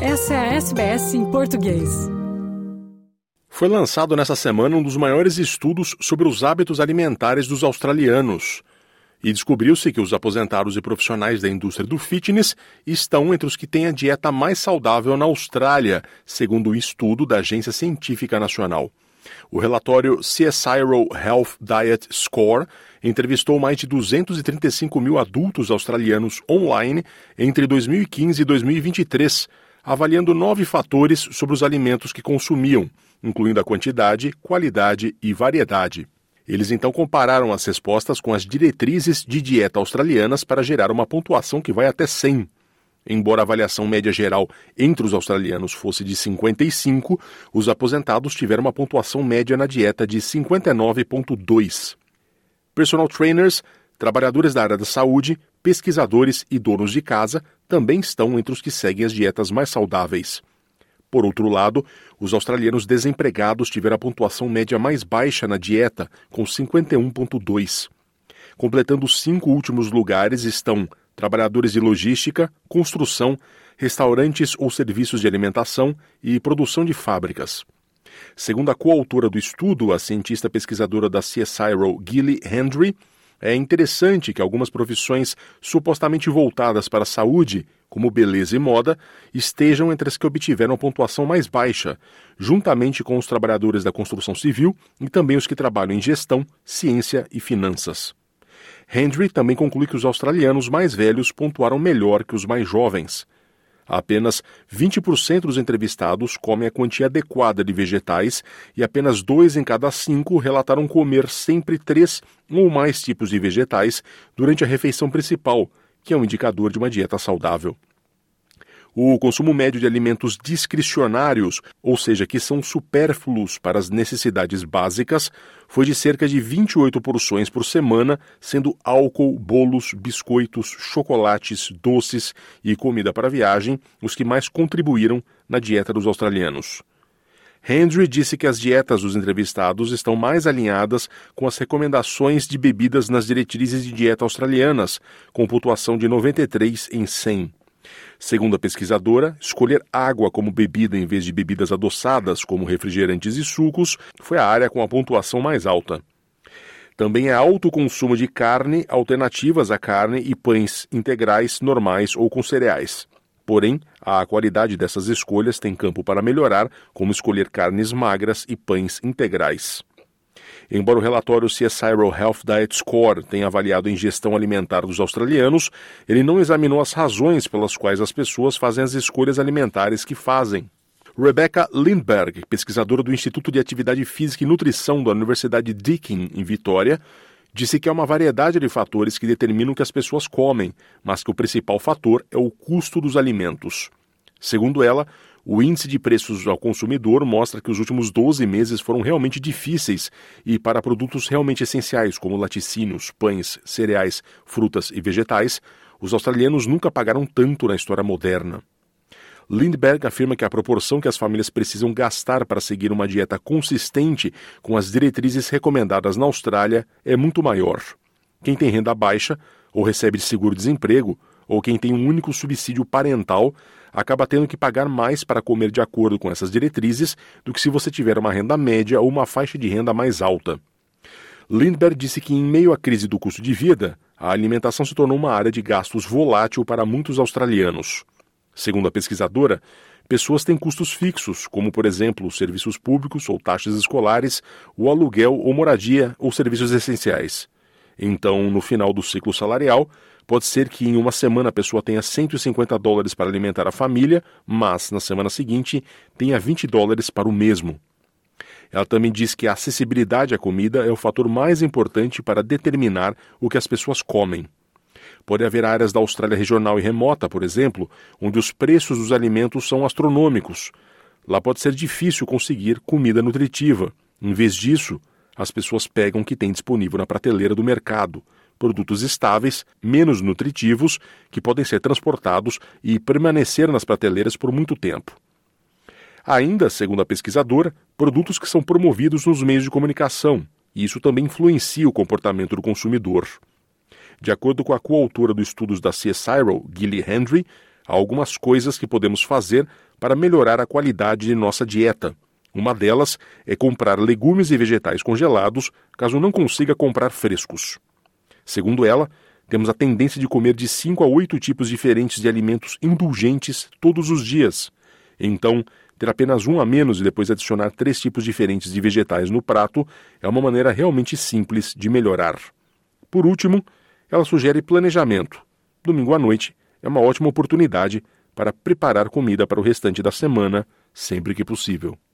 Essa é a SBS em português. Foi lançado nessa semana um dos maiores estudos sobre os hábitos alimentares dos australianos. E descobriu-se que os aposentados e profissionais da indústria do fitness estão entre os que têm a dieta mais saudável na Austrália, segundo o um estudo da Agência Científica Nacional. O relatório CSIRO Health Diet Score entrevistou mais de 235 mil adultos australianos online entre 2015 e 2023, avaliando nove fatores sobre os alimentos que consumiam, incluindo a quantidade, qualidade e variedade. Eles então compararam as respostas com as diretrizes de dieta australianas para gerar uma pontuação que vai até 100. Embora a avaliação média geral entre os australianos fosse de 55, os aposentados tiveram uma pontuação média na dieta de 59,2. Personal trainers, trabalhadores da área da saúde, pesquisadores e donos de casa também estão entre os que seguem as dietas mais saudáveis. Por outro lado, os australianos desempregados tiveram a pontuação média mais baixa na dieta, com 51,2. Completando os cinco últimos lugares estão trabalhadores de logística, construção, restaurantes ou serviços de alimentação e produção de fábricas. Segundo a coautora do estudo, a cientista pesquisadora da CSIRO, Gilly Hendry, é interessante que algumas profissões supostamente voltadas para a saúde, como beleza e moda, estejam entre as que obtiveram a pontuação mais baixa, juntamente com os trabalhadores da construção civil e também os que trabalham em gestão, ciência e finanças. Hendry também conclui que os australianos mais velhos pontuaram melhor que os mais jovens. Apenas 20% dos entrevistados comem a quantia adequada de vegetais e apenas dois em cada cinco relataram comer sempre três ou mais tipos de vegetais durante a refeição principal, que é um indicador de uma dieta saudável. O consumo médio de alimentos discricionários, ou seja, que são supérfluos para as necessidades básicas, foi de cerca de 28 porções por semana, sendo álcool, bolos, biscoitos, chocolates, doces e comida para viagem os que mais contribuíram na dieta dos australianos. Hendry disse que as dietas dos entrevistados estão mais alinhadas com as recomendações de bebidas nas diretrizes de dieta australianas, com pontuação de 93 em 100. Segundo a pesquisadora, escolher água como bebida em vez de bebidas adoçadas, como refrigerantes e sucos, foi a área com a pontuação mais alta. Também é alto o consumo de carne, alternativas à carne e pães integrais, normais ou com cereais. Porém, a qualidade dessas escolhas tem campo para melhorar, como escolher carnes magras e pães integrais. Embora o relatório CSIRO Health Diet Score tenha avaliado a ingestão alimentar dos australianos, ele não examinou as razões pelas quais as pessoas fazem as escolhas alimentares que fazem. Rebecca Lindberg, pesquisadora do Instituto de Atividade Física e Nutrição da Universidade Deakin, em Vitória, disse que há uma variedade de fatores que determinam o que as pessoas comem, mas que o principal fator é o custo dos alimentos. Segundo ela, o índice de preços ao consumidor mostra que os últimos 12 meses foram realmente difíceis e para produtos realmente essenciais, como laticínios, pães, cereais, frutas e vegetais, os australianos nunca pagaram tanto na história moderna. Lindbergh afirma que a proporção que as famílias precisam gastar para seguir uma dieta consistente com as diretrizes recomendadas na Austrália é muito maior. Quem tem renda baixa, ou recebe seguro-desemprego, ou quem tem um único subsídio parental acaba tendo que pagar mais para comer de acordo com essas diretrizes do que se você tiver uma renda média ou uma faixa de renda mais alta. Lindbergh disse que, em meio à crise do custo de vida, a alimentação se tornou uma área de gastos volátil para muitos australianos. Segundo a pesquisadora, pessoas têm custos fixos, como, por exemplo, serviços públicos ou taxas escolares, o aluguel ou moradia ou serviços essenciais. Então, no final do ciclo salarial, Pode ser que em uma semana a pessoa tenha 150 dólares para alimentar a família, mas na semana seguinte tenha 20 dólares para o mesmo. Ela também diz que a acessibilidade à comida é o fator mais importante para determinar o que as pessoas comem. Pode haver áreas da Austrália regional e remota, por exemplo, onde os preços dos alimentos são astronômicos. Lá pode ser difícil conseguir comida nutritiva. Em vez disso, as pessoas pegam o que tem disponível na prateleira do mercado, produtos estáveis, menos nutritivos, que podem ser transportados e permanecer nas prateleiras por muito tempo. Ainda, segundo a pesquisadora, produtos que são promovidos nos meios de comunicação, e isso também influencia o comportamento do consumidor. De acordo com a coautora dos estudos da CSIRO, Gilly Hendry, há algumas coisas que podemos fazer para melhorar a qualidade de nossa dieta. Uma delas é comprar legumes e vegetais congelados, caso não consiga comprar frescos. Segundo ela, temos a tendência de comer de 5 a 8 tipos diferentes de alimentos indulgentes todos os dias. Então, ter apenas um a menos e depois adicionar três tipos diferentes de vegetais no prato é uma maneira realmente simples de melhorar. Por último, ela sugere planejamento. Domingo à noite é uma ótima oportunidade para preparar comida para o restante da semana, sempre que possível.